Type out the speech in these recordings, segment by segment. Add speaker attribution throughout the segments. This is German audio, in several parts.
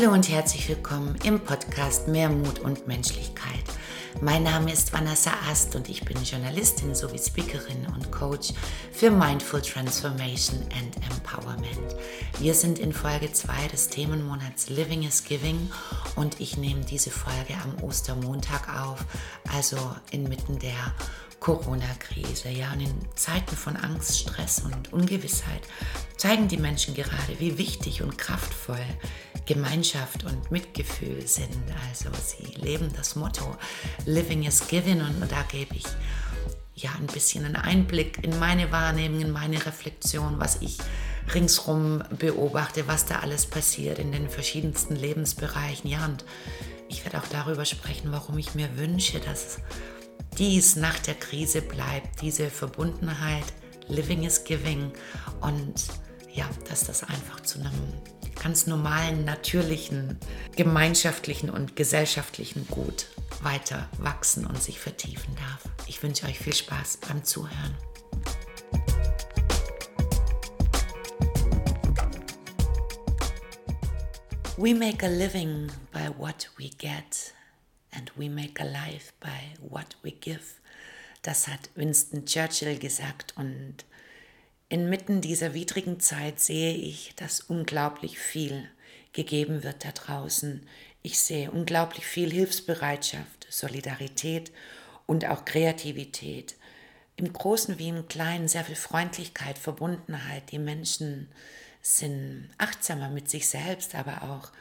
Speaker 1: Hallo und herzlich willkommen im Podcast Mehr Mut und Menschlichkeit. Mein Name ist Vanessa Ast und ich bin Journalistin sowie Speakerin und Coach für Mindful Transformation and Empowerment. Wir sind in Folge 2 des Themenmonats Living is Giving und ich nehme diese Folge am Ostermontag auf, also inmitten der Corona-Krise. Ja, und in Zeiten von Angst, Stress und Ungewissheit zeigen die Menschen gerade, wie wichtig und kraftvoll Gemeinschaft und Mitgefühl sind. Also sie leben das Motto Living is Giving und da gebe ich ja ein bisschen einen Einblick in meine Wahrnehmung, in meine Reflexion, was ich ringsrum beobachte, was da alles passiert in den verschiedensten Lebensbereichen. Ja, und ich werde auch darüber sprechen, warum ich mir wünsche, dass dies nach der Krise bleibt, diese Verbundenheit, Living is Giving und ja, dass das einfach zu einem ganz normalen, natürlichen, gemeinschaftlichen und gesellschaftlichen Gut weiter wachsen und sich vertiefen darf. Ich wünsche euch viel Spaß beim Zuhören. We make a living by what we get and we make a life by what we give. Das hat Winston Churchill gesagt und Inmitten dieser widrigen Zeit sehe ich, dass unglaublich viel gegeben wird da draußen. Ich sehe unglaublich viel Hilfsbereitschaft, Solidarität und auch Kreativität. Im Großen wie im Kleinen sehr viel Freundlichkeit, Verbundenheit. Die Menschen sind achtsamer mit sich selbst, aber auch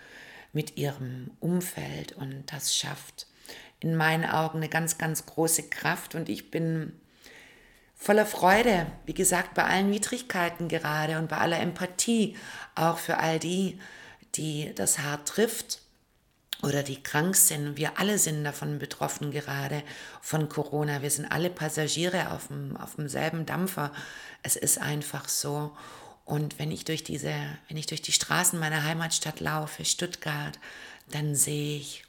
Speaker 1: mit ihrem Umfeld und das schafft in meinen Augen eine ganz, ganz große Kraft und ich bin voller Freude, wie gesagt, bei allen Widrigkeiten gerade und bei aller Empathie, auch für all die, die das hart trifft oder die krank sind. Wir alle sind davon betroffen gerade von Corona. Wir sind alle Passagiere auf, dem, auf demselben Dampfer. Es ist einfach so. Und wenn ich durch diese, wenn ich durch die Straßen meiner Heimatstadt laufe, Stuttgart, dann sehe ich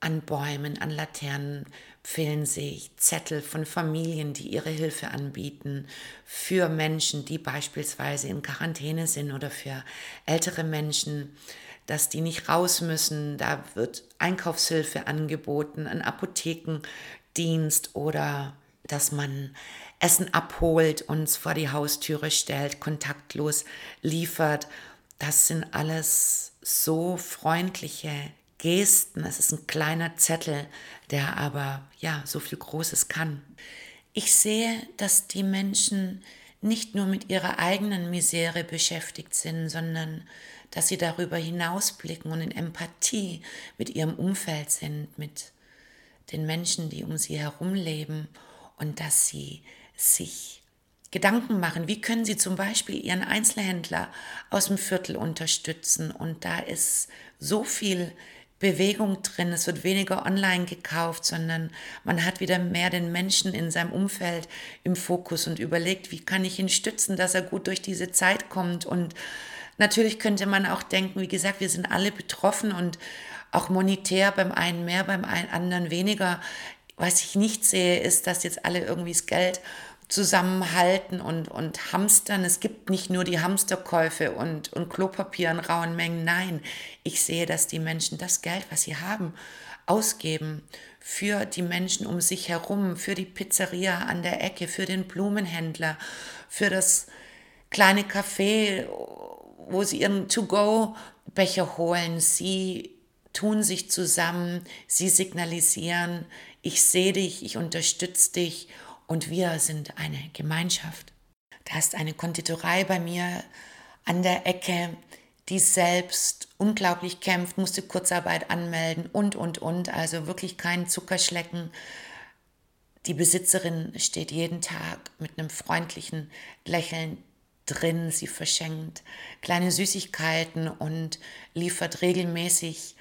Speaker 1: an Bäumen, an Laternen fehlen sich Zettel von Familien, die ihre Hilfe anbieten für Menschen, die beispielsweise in Quarantäne sind oder für ältere Menschen, dass die nicht raus müssen. Da wird Einkaufshilfe angeboten, ein Apothekendienst oder dass man Essen abholt, uns vor die Haustüre stellt, kontaktlos liefert. Das sind alles so freundliche Gesten. Es ist ein kleiner Zettel, der aber ja so viel Großes kann. Ich sehe, dass die Menschen nicht nur mit ihrer eigenen Misere beschäftigt sind, sondern dass sie darüber hinausblicken und in Empathie mit ihrem Umfeld sind, mit den Menschen, die um sie herum leben und dass sie sich Gedanken machen, wie können sie zum Beispiel ihren Einzelhändler aus dem Viertel unterstützen. Und da ist so viel Bewegung drin. Es wird weniger online gekauft, sondern man hat wieder mehr den Menschen in seinem Umfeld im Fokus und überlegt, wie kann ich ihn stützen, dass er gut durch diese Zeit kommt. Und natürlich könnte man auch denken, wie gesagt, wir sind alle betroffen und auch monetär beim einen mehr, beim anderen weniger. Was ich nicht sehe, ist, dass jetzt alle irgendwie das Geld zusammenhalten und, und hamstern. Es gibt nicht nur die Hamsterkäufe und, und Klopapier in rauen Mengen. Nein, ich sehe, dass die Menschen das Geld, was sie haben, ausgeben für die Menschen um sich herum, für die Pizzeria an der Ecke, für den Blumenhändler, für das kleine Café, wo sie ihren To-Go-Becher holen. Sie tun sich zusammen, sie signalisieren, ich sehe dich, ich unterstütze dich und wir sind eine Gemeinschaft. Da ist eine Konditorei bei mir an der Ecke, die selbst unglaublich kämpft, musste Kurzarbeit anmelden und, und, und. Also wirklich kein Zuckerschlecken. Die Besitzerin steht jeden Tag mit einem freundlichen Lächeln drin. Sie verschenkt kleine Süßigkeiten und liefert regelmäßig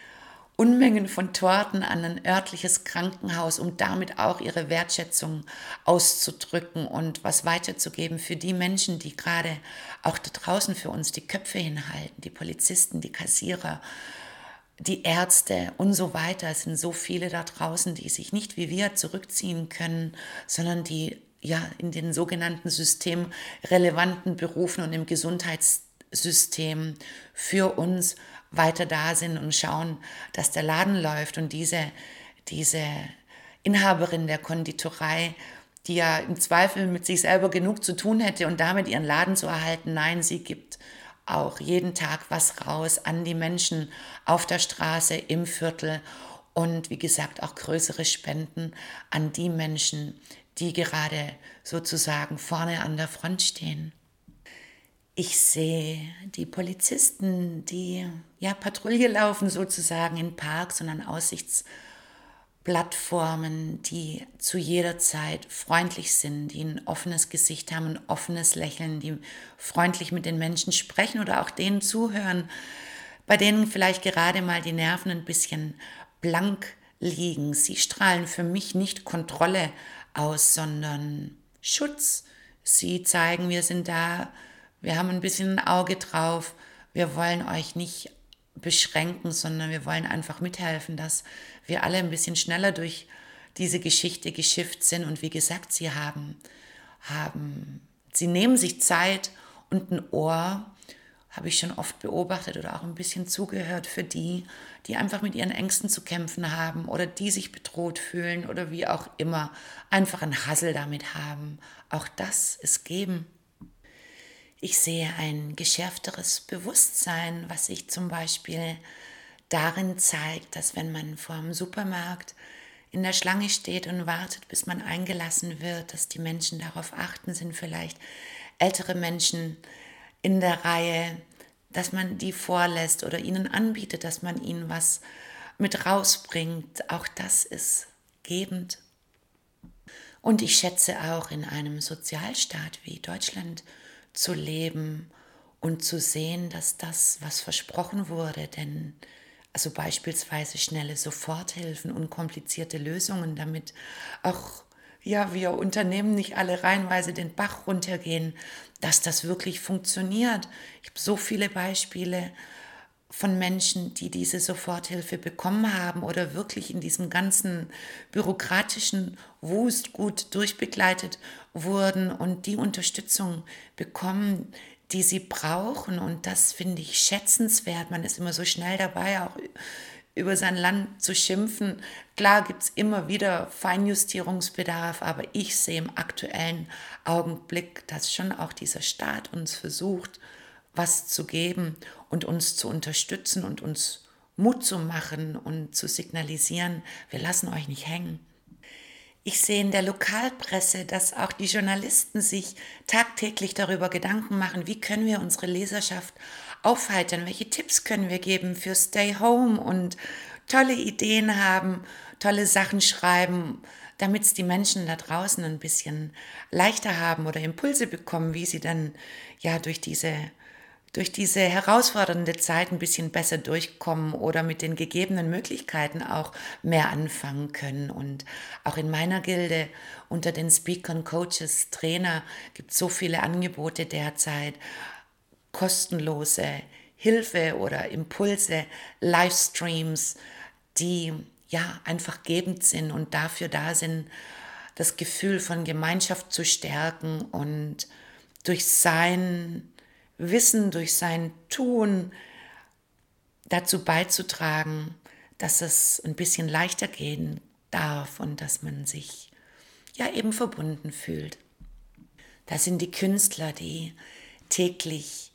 Speaker 1: Unmengen von Torten an ein örtliches Krankenhaus, um damit auch ihre Wertschätzung auszudrücken und was weiterzugeben für die Menschen, die gerade auch da draußen für uns die Köpfe hinhalten, die Polizisten, die Kassierer, die Ärzte und so weiter. Es sind so viele da draußen, die sich nicht wie wir zurückziehen können, sondern die ja in den sogenannten systemrelevanten Berufen und im Gesundheitssystem für uns weiter da sind und schauen, dass der Laden läuft und diese, diese Inhaberin der Konditorei, die ja im Zweifel mit sich selber genug zu tun hätte und damit ihren Laden zu erhalten, nein, sie gibt auch jeden Tag was raus an die Menschen auf der Straße, im Viertel und wie gesagt auch größere Spenden an die Menschen, die gerade sozusagen vorne an der Front stehen. Ich sehe die Polizisten, die ja Patrouille laufen sozusagen in Parks und an Aussichtsplattformen, die zu jeder Zeit freundlich sind, die ein offenes Gesicht haben, ein offenes Lächeln, die freundlich mit den Menschen sprechen oder auch denen zuhören, bei denen vielleicht gerade mal die Nerven ein bisschen blank liegen. Sie strahlen für mich nicht Kontrolle aus, sondern Schutz. Sie zeigen, wir sind da, wir haben ein bisschen ein Auge drauf, wir wollen euch nicht beschränken, sondern wir wollen einfach mithelfen, dass wir alle ein bisschen schneller durch diese Geschichte geschifft sind. Und wie gesagt, sie haben, haben, sie nehmen sich Zeit und ein Ohr, habe ich schon oft beobachtet oder auch ein bisschen zugehört für die, die einfach mit ihren Ängsten zu kämpfen haben oder die sich bedroht fühlen oder wie auch immer, einfach ein Hassel damit haben. Auch das ist geben. Ich sehe ein geschärfteres Bewusstsein, was sich zum Beispiel darin zeigt, dass wenn man vor dem Supermarkt in der Schlange steht und wartet, bis man eingelassen wird, dass die Menschen darauf achten, sind vielleicht ältere Menschen, in der Reihe, dass man die vorlässt oder ihnen anbietet, dass man ihnen was mit rausbringt. Auch das ist gebend. Und ich schätze auch in einem Sozialstaat wie Deutschland zu leben und zu sehen, dass das, was versprochen wurde, denn also beispielsweise schnelle Soforthilfen, unkomplizierte Lösungen, damit auch ja, wir Unternehmen nicht alle reihenweise den Bach runtergehen, dass das wirklich funktioniert. Ich habe so viele Beispiele von Menschen, die diese Soforthilfe bekommen haben oder wirklich in diesem ganzen bürokratischen Wust gut durchbegleitet wurden und die Unterstützung bekommen, die sie brauchen. Und das finde ich schätzenswert. Man ist immer so schnell dabei, auch über sein Land zu schimpfen. Klar gibt es immer wieder Feinjustierungsbedarf, aber ich sehe im aktuellen Augenblick, dass schon auch dieser Staat uns versucht, was zu geben und uns zu unterstützen und uns Mut zu machen und zu signalisieren, wir lassen euch nicht hängen. Ich sehe in der Lokalpresse, dass auch die Journalisten sich tagtäglich darüber Gedanken machen, wie können wir unsere Leserschaft aufheitern, welche Tipps können wir geben für Stay Home und tolle Ideen haben, tolle Sachen schreiben, damit es die Menschen da draußen ein bisschen leichter haben oder Impulse bekommen, wie sie dann ja durch diese durch diese herausfordernde Zeit ein bisschen besser durchkommen oder mit den gegebenen Möglichkeiten auch mehr anfangen können. Und auch in meiner Gilde unter den Speakern, Coaches, Trainer gibt es so viele Angebote derzeit, kostenlose Hilfe oder Impulse, Livestreams, die ja einfach gebend sind und dafür da sind, das Gefühl von Gemeinschaft zu stärken und durch sein Wissen, durch sein Tun dazu beizutragen, dass es ein bisschen leichter gehen darf und dass man sich ja eben verbunden fühlt. Das sind die Künstler, die täglich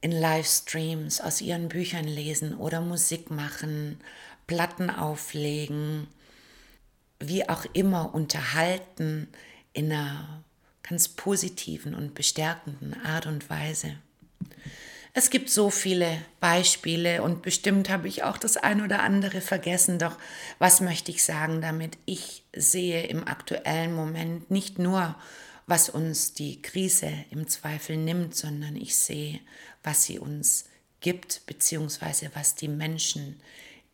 Speaker 1: in Livestreams aus ihren Büchern lesen oder Musik machen, Platten auflegen, wie auch immer unterhalten in einer ganz positiven und bestärkenden Art und Weise. Es gibt so viele Beispiele und bestimmt habe ich auch das ein oder andere vergessen. Doch was möchte ich sagen damit? Ich sehe im aktuellen Moment nicht nur, was uns die Krise im Zweifel nimmt, sondern ich sehe, was sie uns gibt, beziehungsweise was die Menschen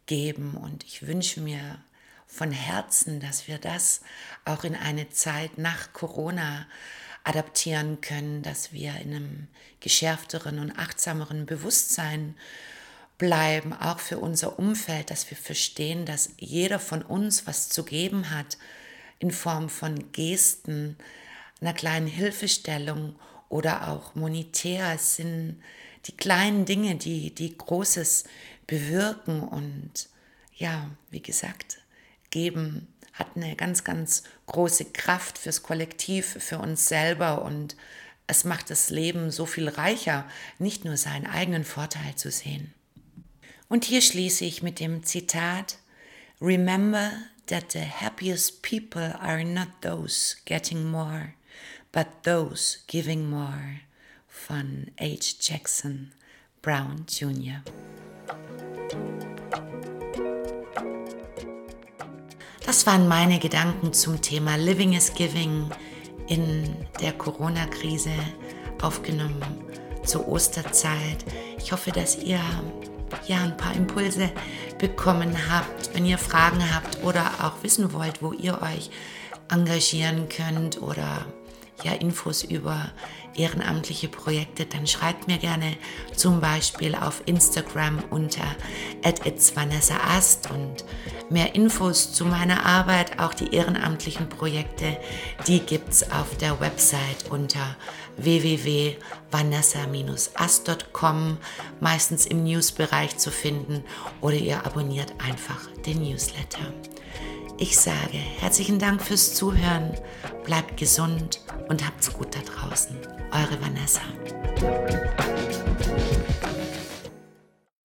Speaker 1: geben. Und ich wünsche mir von Herzen, dass wir das auch in eine Zeit nach Corona adaptieren können, dass wir in einem geschärfteren und achtsameren Bewusstsein bleiben, auch für unser Umfeld, dass wir verstehen, dass jeder von uns was zu geben hat in Form von Gesten, einer kleinen Hilfestellung oder auch monetär. Es sind die kleinen Dinge, die, die Großes bewirken und ja, wie gesagt, geben hat eine ganz, ganz große Kraft fürs Kollektiv, für uns selber und es macht das Leben so viel reicher, nicht nur seinen eigenen Vorteil zu sehen. Und hier schließe ich mit dem Zitat Remember that the happiest people are not those getting more, but those giving more von H. Jackson Brown Jr. Das waren meine Gedanken zum Thema Living is Giving in der Corona-Krise aufgenommen zur Osterzeit. Ich hoffe, dass ihr ja ein paar Impulse bekommen habt. Wenn ihr Fragen habt oder auch wissen wollt, wo ihr euch engagieren könnt oder ja Infos über ehrenamtliche Projekte, dann schreibt mir gerne zum Beispiel auf Instagram unter @itsvanessaast und mehr Infos zu meiner Arbeit, auch die ehrenamtlichen Projekte, die gibt's auf der Website unter www.vanessa-ast.com, meistens im Newsbereich zu finden oder ihr abonniert einfach den Newsletter. Ich sage herzlichen Dank fürs Zuhören, bleibt gesund und habt's gut da draußen. Eure Vanessa.